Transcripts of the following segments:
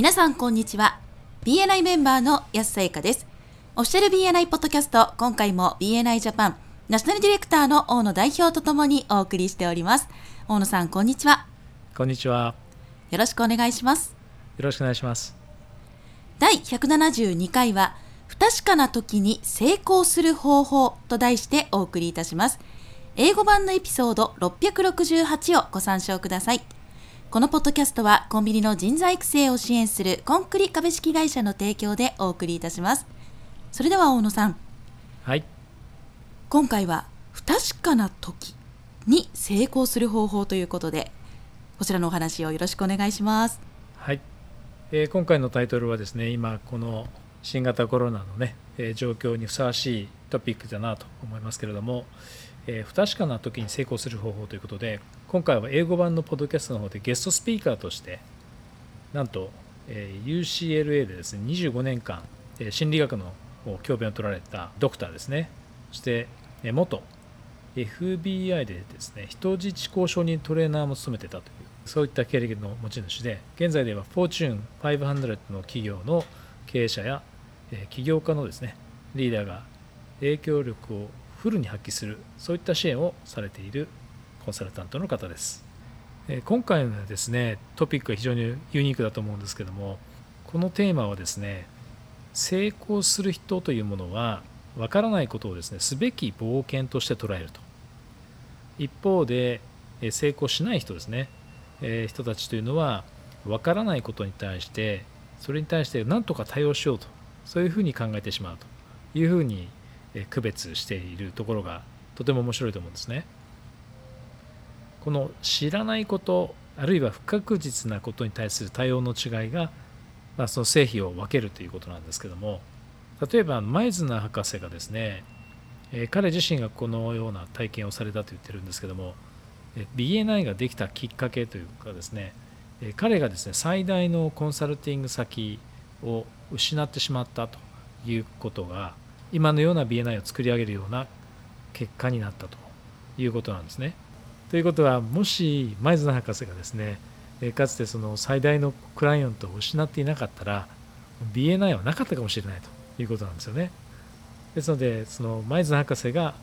皆さんこんにちは。BNI メンバーの安さゆかです。オフィシャル BNI ポッドキャスト今回も BNI ジャパンナショナルディレクターの大野代表とともにお送りしております。大野さんこんにちは。こんにちは。よろしくお願いします。よろしくお願いします。第172回は不確かな時に成功する方法と題してお送りいたします。英語版のエピソード668をご参照くださいこのポッドキャストはコンビニの人材育成を支援するコンクリ株式会社の提供でお送りいたします。それでは大野さん。はい。今回は不確かな時に成功する方法ということでこちらのお話をよろしくお願いします。はい、えー、今回のタイトルはですね今この新型コロナのね、えー、状況にふさわしいトピックだなと思いますけれども、えー、不確かな時に成功する方法ということで今回は英語版のポッドキャストの方でゲストスピーカーとしてなんと、えー、UCLA でですね25年間、えー、心理学の教鞭を取られたドクターですね。そして、えー、元 FBI でですね人質交渉人トレーナーも務めてたというそういった経歴の持ち主で現在ではフォーチューン500の企業の経営者や、えー、起業家のですねリーダーが影響力をフルに発揮するそういった支援をされているコンサルタントの方です。今回のですねトピックは非常にユニークだと思うんですけどもこのテーマはですね成功する人というものはわからないことをですねすべき冒険として捉えると一方で成功しない人ですね人たちというのはわからないことに対してそれに対して何とか対応しようとそういうふうに考えてしまうというふうに区別しているところがとても面白いと思うんですね。この知らないことあるいは不確実なことに対する対応の違いが、まあ、その成否を分けるということなんですけども例えばマイズナー博士がですね、え彼自身がこのような体験をされたと言ってるんですけども BNI ができたきっかけというかですね彼がですね最大のコンサルティング先を失ってしまったということが今のような BNI を作り上げるような結果になったということなんですね。ということはもし前津博士がですねかつてその最大のクライアントを失っていなかったら BNI はなかったかもしれないということなんですよね。ですのでその前津博士が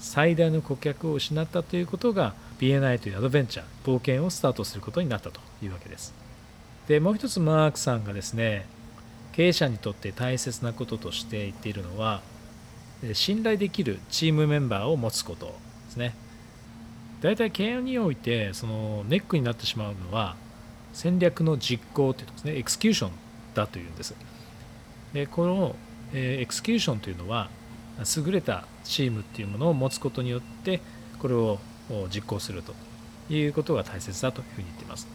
最大の顧客を失ったということが BNI というアドベンチャー冒険をスタートすることになったというわけです。でもう一つマークさんがですね経営者にとって大切なこととして言っているのは信頼できるチームメンバーを持つことですね。大体経営においてそのネックになってしまうのは戦略の実行というとですね。エクスキューションだというんです。でこの、エクスキューションというのは優れたチームっていうものを持つことによってこれを実行するということが大切だというふうに言っています。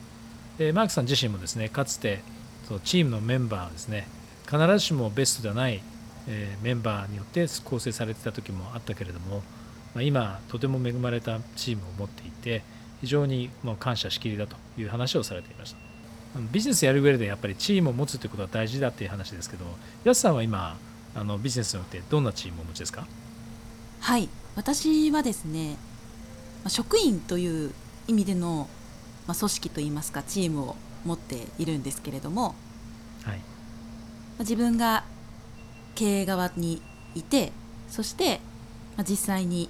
でマークさん自身もですねかつてそのチームのメンバーですね。必ずしもベストではない、えー、メンバーによって構成されてた時もあったけれどもま今とても恵まれたチームを持っていて非常にもう感謝しきりだという話をされていました。ビジネスやる上でやっぱりチームを持つということは大事だっていう話ですけど安さんは今あのビジネスによってどんなチームをお持ちですか？はい。私はですね職員という意味での、組織といいますかチームを持っているんですけれども、はい、自分が経営側にいてそして実際に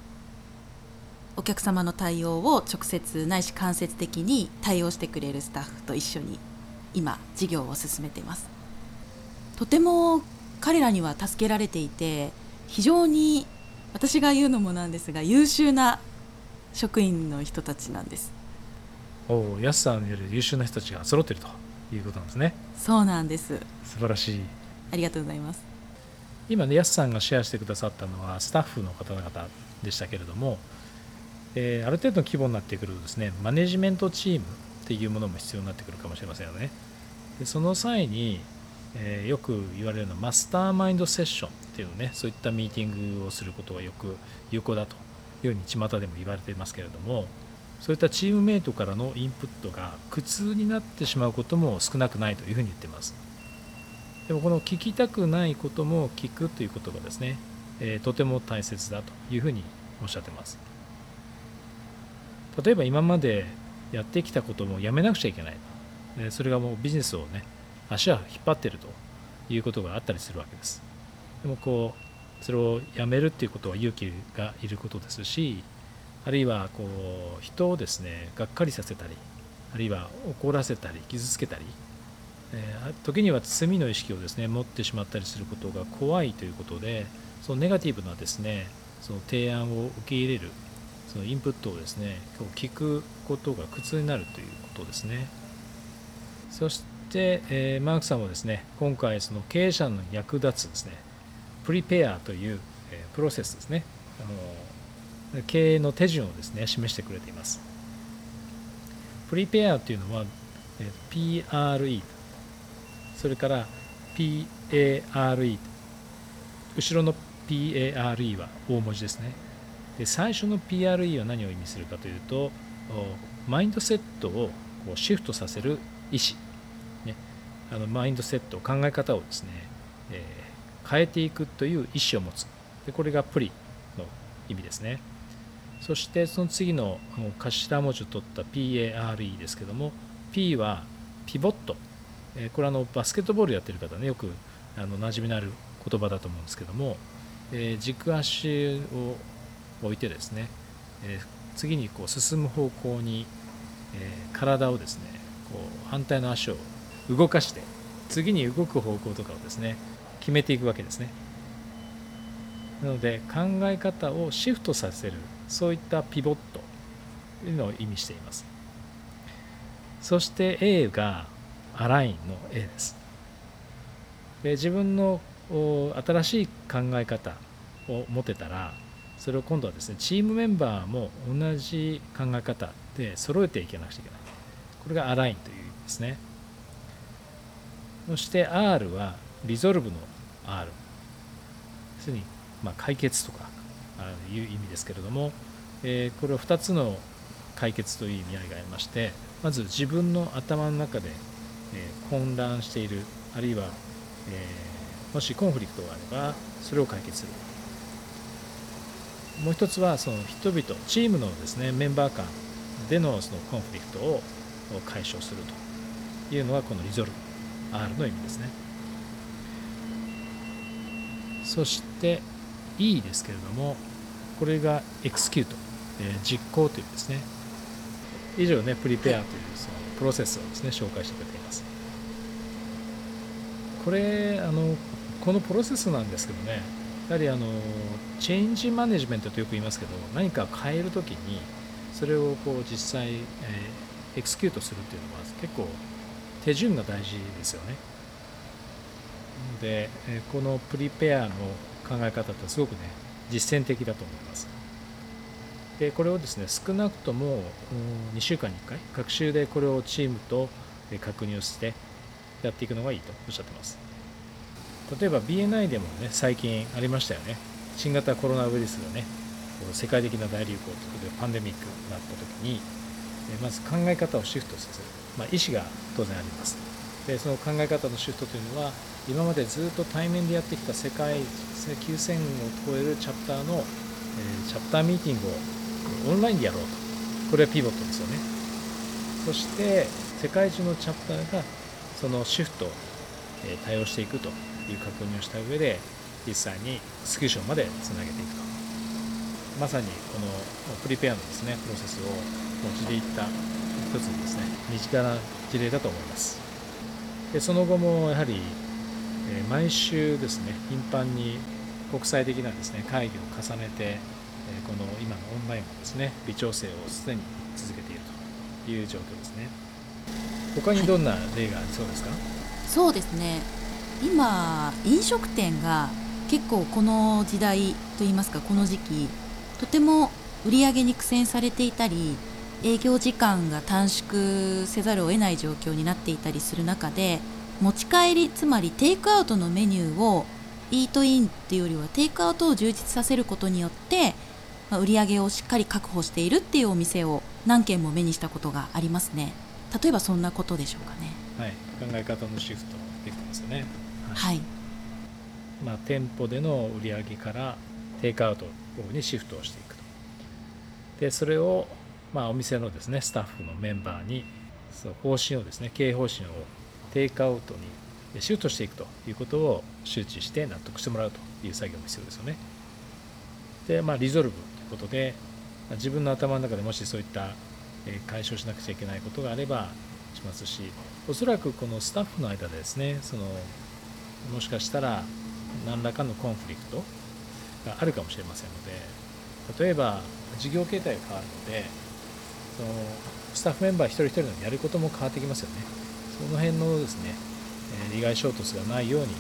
お客様の対応を直接ないし間接的に対応してくれるスタッフと一緒に今事業を進めています。とても彼らには助けられていて非常に私が言うのもなんですが優秀な職員の人たちなんですおお安さんによる優秀な人たちが揃っているということなんですね。そうなんです。素晴らしい。ありがとうございます。今ね安さんがシェアしてくださったのはスタッフの方々でしたけれどもえー、ある程度の規模になってくるとですねマネジメントチームっていうものも必要になってくるかもしれませんよね。でその際に、えー、よく言われるのはマスターマインドセッションっていうねそういったミーティングをすることがよく有効だというように巷でも言われていますけれどもそういったチームメイトからのインプットが苦痛になってしまうことも少なくないというふうに言ってます。でもこの聞きたくないことも聞くということがですね、えー、とても大切だというふうにおっしゃってます。例えば今までやってきたこともやめなくちゃいけないそれがもうビジネスをね足は引っ張ってるということがあったりするわけです。でもこうそれをやめるっていうことは勇気がいることですしあるいはこう人をですねがっかりさせたりあるいは怒らせたり傷つけたり、えー、時には罪の意識をですね持ってしまったりすることが怖いということでそのネガティブなですねその提案を受け入れるそのインプットをですね聞くことが苦痛になるということですね。そして、えー、マークさんはですね今回その経営者の役立つですねプリペアという、えー、プロセスですね。あの経営の手順をですね示してくれています。プリペアというのは、PRE それから PARE 後ろの PARE は大文字ですね。で最初の PRE は何を意味するかというとマインドセットをこうシフトさせる意思、ね、あのマインドセット考え方をですね、えー、変えていくという意思を持つ。でこれがプリの意味ですね。そしてその次の頭文字を取った PARE ですけども P はピボット。これあのバスケットボールやってる方ねよくあの馴染みのある言葉だと思うんですけども、え軸足を置いてですね、え次にこう進む方向に、え体をですねこう反対の足を動かして次に動く方向とかをですね決めていくわけですね。なので考え方をシフトさせるそういったピボットというのを意味しています。そして A がアラインの A です。で自分の新しい考え方を持てたらそれを今度はですねチームメンバーも同じ考え方で揃えていけなくちゃいけない。これがアラインという意味ですね。そして R はリゾルブの R 要するにま解決とかいう意味ですけれども、えこれは2つの解決という意味合いがありましてまず自分の頭の中で、え混乱しているあるいは、えもしコンフリクトがあればそれを解決する。もう一つはその人々チームのですねメンバー間でのそのコンフリクトを解消すると。いうのがこのリゾルブ R の意味ですね。そして E ですけれどもこれがエクスキュート、え実行というですね。以上ねプリペアというそのプロセスをですね紹介してくれています。これあのこのプロセスなんですけどねやはりあのチェンジマネジメントとよく言いますけど何か変える時にそれをこう実際、えー、エクスキュートするっていうのは結構手順が大事ですよね。でこのプリペアの考え方ってすごくね実践的だと思います。でこれをですね少なくとも2週間に1回学習でこれをチームと確認をしてやっていくのがいいとおっしゃってます。例えば BNI でもね最近ありましたよね。新型コロナウイルスがね世界的な大流行ということでパンデミックになった時にまず考え方をシフトさせる、まあ、意思が当然あります。でその考え方のシフトというのは今までずっと対面でやってきた世界9000を超えるチャプターの、えチャプターミーティングをオンラインでやろうと。これはピボットですよね。そして世界中のチャプターがそのシフトを対応していくという確認をした上で実際にスクーションまでつなげていくと。まさにこのプリペアのですねプロセスを用いていった一つのですね身近な事例だと思います。でその後もやはりえ毎週ですね頻繁に国際的なですね会議を重ねてえこの今のオンラインのですね微調整をすでに続けているという状況ですね。他にどんな例がありそうですか、そうですね。今飲食店が結構この時代といいますかこの時期とても売り上げに苦戦されていたり営業時間が短縮せざるを得ない状況になっていたりする中で持ち帰りつまりテイクアウトのメニューをイートインっていうよりはテイクアウトを充実させることによって、まあ、売り上げをしっかり確保しているっていうお店を何軒も目にしたことがありますね。例えばそんなことでしょうかね。はい。考え方のシフトできてますよね。はい、まあ、店舗での売り上げからテイクアウトにシフトをしていくと。でそれを、まあ、お店のですねスタッフのメンバーにその方針をですね経営方針をテイクアウトにシュートしていくということを周知して納得してもらうという作業も必要ですよね。で、まあ、リゾルブということで、自分の頭の中でもしそういった解消しなくちゃいけないことがあればしますし、おそらくこのスタッフの間でですね、そのもしかしたら何らかのコンフリクトがあるかもしれませんので、例えば事業形態が変わるので、そのスタッフメンバー一人一人のやることも変わってきますよね。その辺のですね、え利害衝突がないように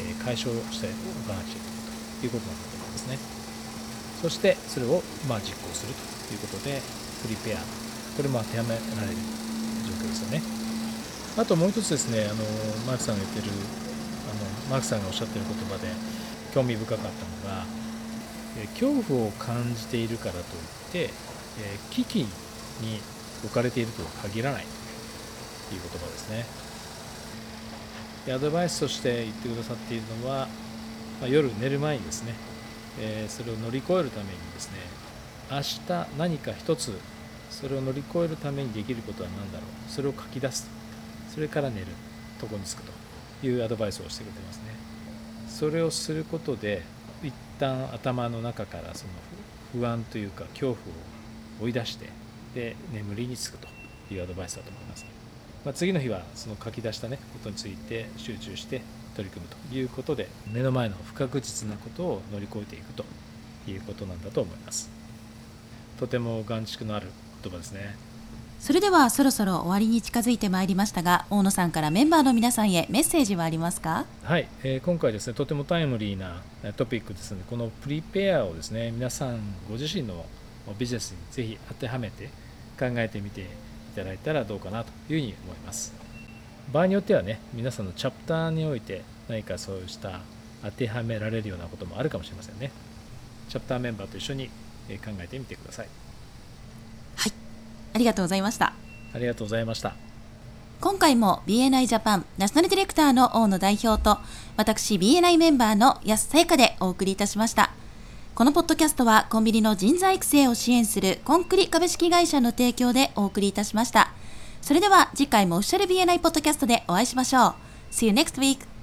え解消しておかなくちゃいけないということなんだと思いますね。そしてそれをまあ実行するということで、プリペア、これも当てはめられる状況ですよね。あともう一つですね、あのマークさんが言ってる、あのマークさんがおっしゃってる言葉で興味深かったのが、恐怖を感じているからといって、え危機に置かれているとは限らないという言葉ですね。でアドバイスとして言ってくださっているのは、まあ、夜寝る前にですね、えー、それを乗り越えるためにですね明日何か一つそれを乗り越えるためにできることは何だろうそれを書き出すそれから寝るとこにつくというアドバイスをしてくれてますねそれをすることで一旦頭の中からその不安というか恐怖を追い出してで眠りにつくというアドバイスだと思います、まあ、次の日はその書き出したねことについて集中して取り組むということで目の前の不確実なことを乗り越えていくということなんだと思います。とても眼蓄のある言葉ですね。それではそろそろ終わりに近づいてまいりましたが大野さんからメンバーの皆さんへメッセージはありますか？はい、えー、今回ですねとてもタイムリーなトピックですのでこのプリペアをですね皆さんご自身のビジネスにぜひ当てはめて考えてみていただいたらどうかなというふうに思います。場合によってはね皆さんのチャプターにおいて何かそうした当てはめられるようなこともあるかもしれませんね。チャプターメンバーと一緒に考えてみてください。はい。ありがとうございました。ありがとうございました。今回も BNI ジャパンナショナルディレクターの大野代表と私 BNI メンバーの安さやかでお送りいたしましたこのポッドキャストはコンビニの人材育成を支援するコンクリ株式会社の提供でお送りいたしましたそれでは次回もオフィシャル BNI ポッドキャストでお会いしましょう See you next week!